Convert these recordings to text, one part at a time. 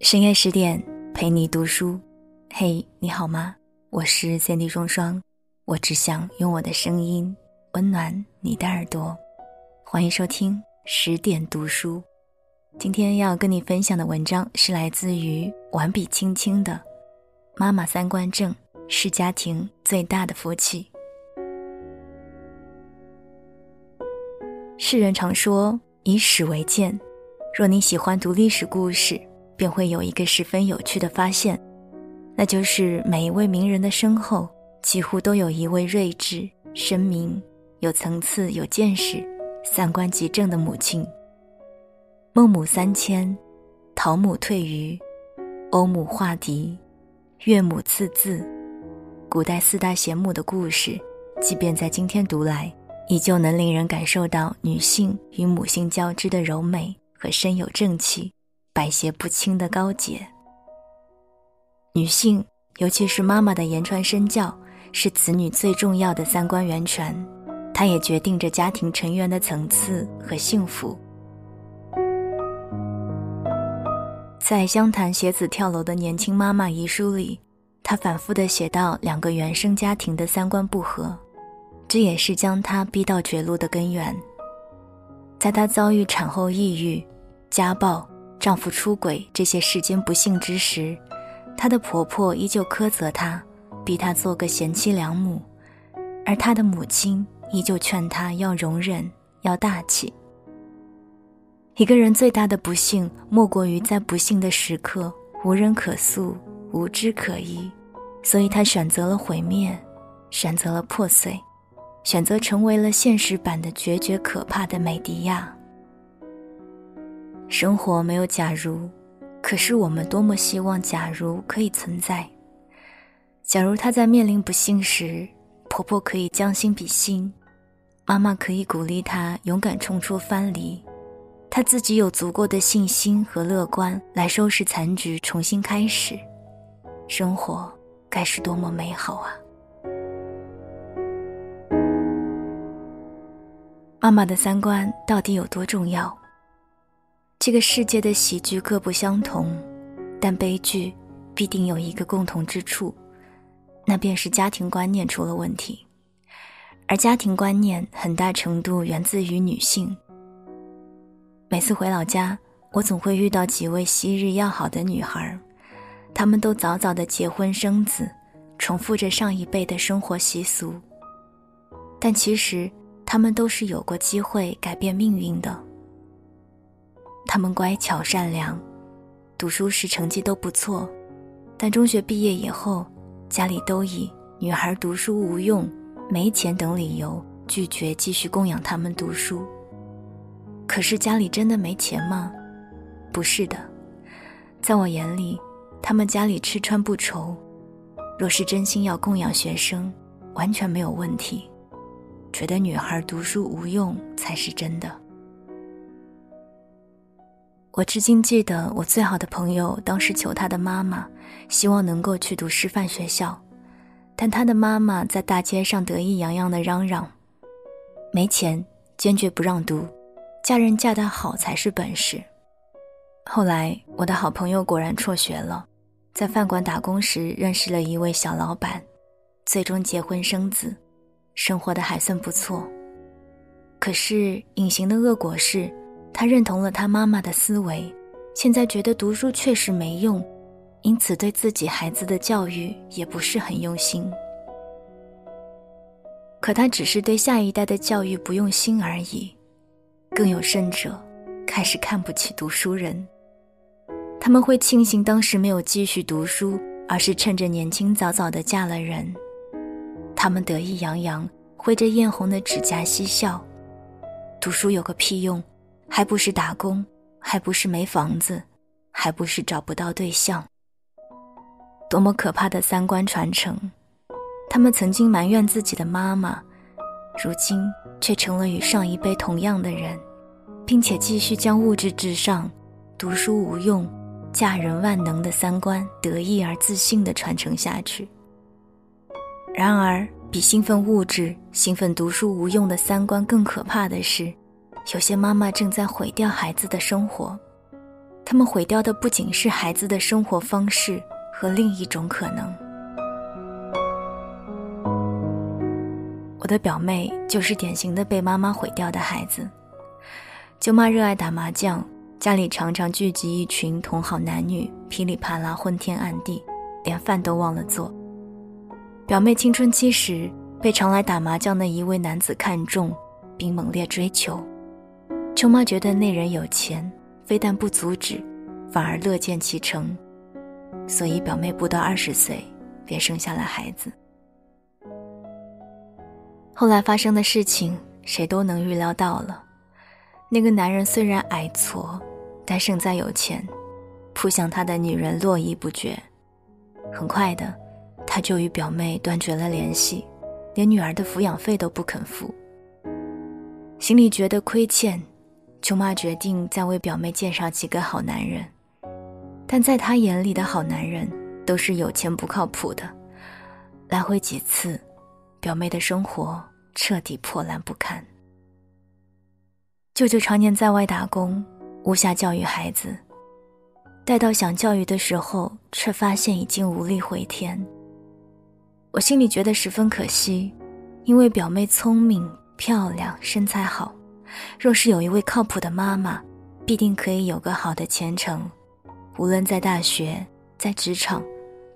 深夜十点，陪你读书。嘿，你好吗？我是三 D 双双，我只想用我的声音温暖你的耳朵。欢迎收听十点读书。今天要跟你分享的文章是来自于完笔青青的《妈妈三观正是家庭最大的福气》。世人常说以史为鉴，若你喜欢读历史故事。便会有一个十分有趣的发现，那就是每一位名人的身后，几乎都有一位睿智、深明、有层次、有见识、三观极正的母亲。孟母三迁，陶母退鱼，欧母画笛，岳母刺字，古代四大贤母的故事，即便在今天读来，依旧能令人感受到女性与母性交织的柔美和深有正气。百邪不侵的高洁。女性，尤其是妈妈的言传身教，是子女最重要的三观源泉，它也决定着家庭成员的层次和幸福。在湘潭学子跳楼的年轻妈妈遗书里，她反复的写到两个原生家庭的三观不合，这也是将她逼到绝路的根源。在她遭遇产后抑郁、家暴。丈夫出轨这些世间不幸之时，她的婆婆依旧苛责她，逼她做个贤妻良母，而她的母亲依旧劝她要容忍，要大气。一个人最大的不幸，莫过于在不幸的时刻无人可诉，无枝可依，所以她选择了毁灭，选择了破碎，选择成为了现实版的决绝可怕的美迪亚。生活没有假如，可是我们多么希望假如可以存在。假如她在面临不幸时，婆婆可以将心比心，妈妈可以鼓励她勇敢冲出藩篱，她自己有足够的信心和乐观来收拾残局，重新开始，生活该是多么美好啊！妈妈的三观到底有多重要？这个世界的喜剧各不相同，但悲剧必定有一个共同之处，那便是家庭观念出了问题。而家庭观念很大程度源自于女性。每次回老家，我总会遇到几位昔日要好的女孩，她们都早早的结婚生子，重复着上一辈的生活习俗。但其实，她们都是有过机会改变命运的。他们乖巧善良，读书时成绩都不错，但中学毕业以后，家里都以女孩读书无用、没钱等理由拒绝继续供养他们读书。可是家里真的没钱吗？不是的，在我眼里，他们家里吃穿不愁。若是真心要供养学生，完全没有问题。觉得女孩读书无用才是真的。我至今记得，我最好的朋友当时求他的妈妈，希望能够去读师范学校，但他的妈妈在大街上得意洋洋地嚷嚷：“没钱，坚决不让读，嫁人嫁得好才是本事。”后来，我的好朋友果然辍学了，在饭馆打工时认识了一位小老板，最终结婚生子，生活的还算不错。可是，隐形的恶果是。他认同了他妈妈的思维，现在觉得读书确实没用，因此对自己孩子的教育也不是很用心。可他只是对下一代的教育不用心而已，更有甚者，开始看不起读书人。他们会庆幸当时没有继续读书，而是趁着年轻早早的嫁了人。他们得意洋洋，挥着艳红的指甲嬉笑，读书有个屁用！还不是打工，还不是没房子，还不是找不到对象。多么可怕的三观传承！他们曾经埋怨自己的妈妈，如今却成了与上一辈同样的人，并且继续将物质至上、读书无用、嫁人万能的三观得意而自信地传承下去。然而，比兴奋物质、兴奋读书无用的三观更可怕的是。有些妈妈正在毁掉孩子的生活，他们毁掉的不仅是孩子的生活方式和另一种可能。我的表妹就是典型的被妈妈毁掉的孩子。舅妈热爱打麻将，家里常常聚集一群同好男女，噼里啪啦昏天暗地，连饭都忘了做。表妹青春期时被常来打麻将的一位男子看中，并猛烈追求。舅妈觉得那人有钱，非但不阻止，反而乐见其成，所以表妹不到二十岁便生下了孩子。后来发生的事情，谁都能预料到了。那个男人虽然矮矬，但胜在有钱，扑向他的女人络绎不绝。很快的，他就与表妹断绝了联系，连女儿的抚养费都不肯付。心里觉得亏欠，舅妈决定再为表妹介绍几个好男人。但在她眼里的好男人都是有钱不靠谱的。来回几次，表妹的生活彻底破烂不堪。舅舅常年在外打工，无暇教育孩子。待到想教育的时候，却发现已经无力回天。我心里觉得十分可惜，因为表妹聪明、漂亮、身材好，若是有一位靠谱的妈妈，必定可以有个好的前程。无论在大学、在职场，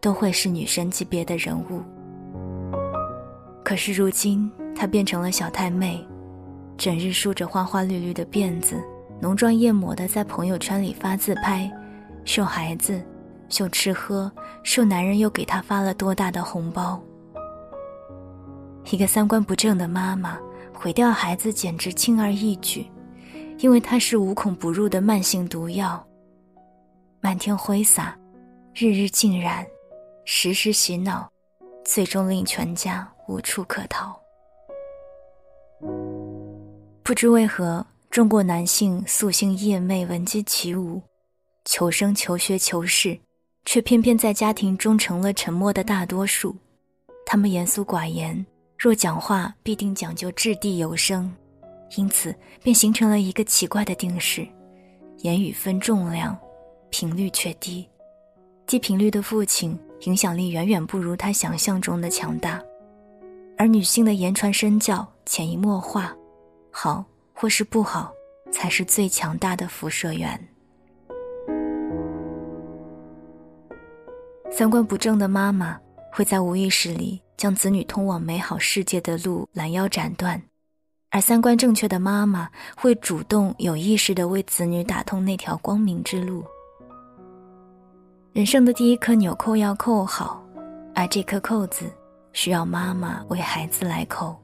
都会是女神级别的人物。可是如今，她变成了小太妹。整日梳着花花绿绿的辫子，浓妆艳抹的在朋友圈里发自拍，秀孩子，秀吃喝，秀男人又给她发了多大的红包。一个三观不正的妈妈毁掉孩子简直轻而易举，因为它是无孔不入的慢性毒药，漫天挥洒，日日浸染，时时洗脑，最终令全家无处可逃。不知为何，中国男性素性夜寐、闻鸡起舞，求生、求学、求事，却偏偏在家庭中成了沉默的大多数。他们严肃寡言，若讲话必定讲究掷地有声，因此便形成了一个奇怪的定式：言语分重量，频率却低。低频率的父亲影响力远远不如他想象中的强大，而女性的言传身教、潜移默化。好或是不好，才是最强大的辐射源。三观不正的妈妈会在无意识里将子女通往美好世界的路拦腰斩断，而三观正确的妈妈会主动有意识的为子女打通那条光明之路。人生的第一颗纽扣要扣好，而这颗扣子需要妈妈为孩子来扣。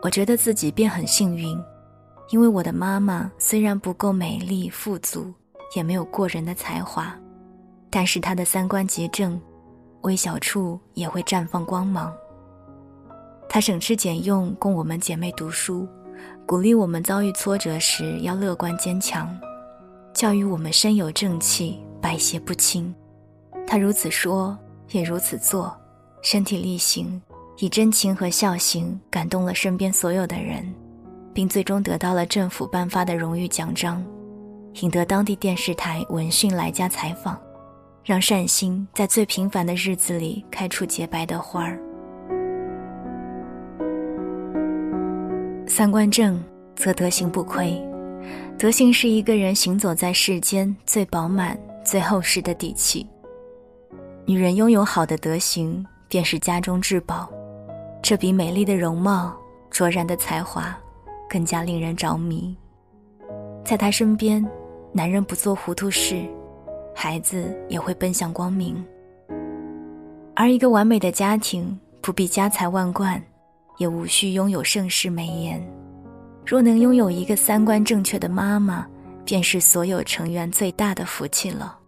我觉得自己便很幸运，因为我的妈妈虽然不够美丽富足，也没有过人的才华，但是她的三观极正，微小处也会绽放光芒。他省吃俭用供我们姐妹读书，鼓励我们遭遇挫折时要乐观坚强，教育我们身有正气，百邪不侵。他如此说，也如此做，身体力行。以真情和孝行感动了身边所有的人，并最终得到了政府颁发的荣誉奖章，引得当地电视台闻讯来家采访，让善心在最平凡的日子里开出洁白的花儿。三观正，则德行不亏。德行是一个人行走在世间最饱满、最厚实的底气。女人拥有好的德行，便是家中至宝。这比美丽的容貌、卓然的才华，更加令人着迷。在他身边，男人不做糊涂事，孩子也会奔向光明。而一个完美的家庭，不必家财万贯，也无需拥有盛世美颜。若能拥有一个三观正确的妈妈，便是所有成员最大的福气了。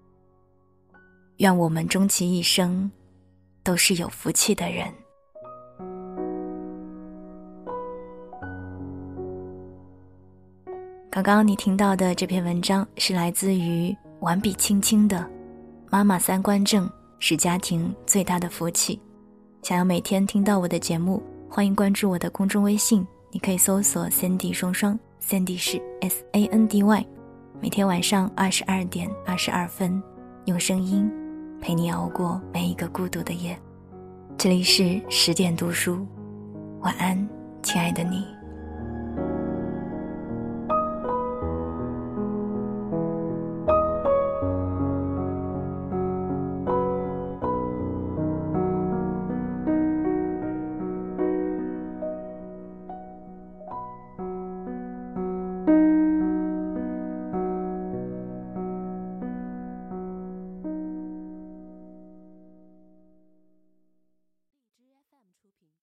愿我们终其一生，都是有福气的人。刚刚你听到的这篇文章是来自于完笔青青的《妈妈三观正是家庭最大的福气》。想要每天听到我的节目，欢迎关注我的公众微信，你可以搜索 “Sandy 双双 ”，Sandy 是 S A N D Y。每天晚上二十二点二十二分，用声音陪你熬过每一个孤独的夜。这里是十点读书，晚安，亲爱的你。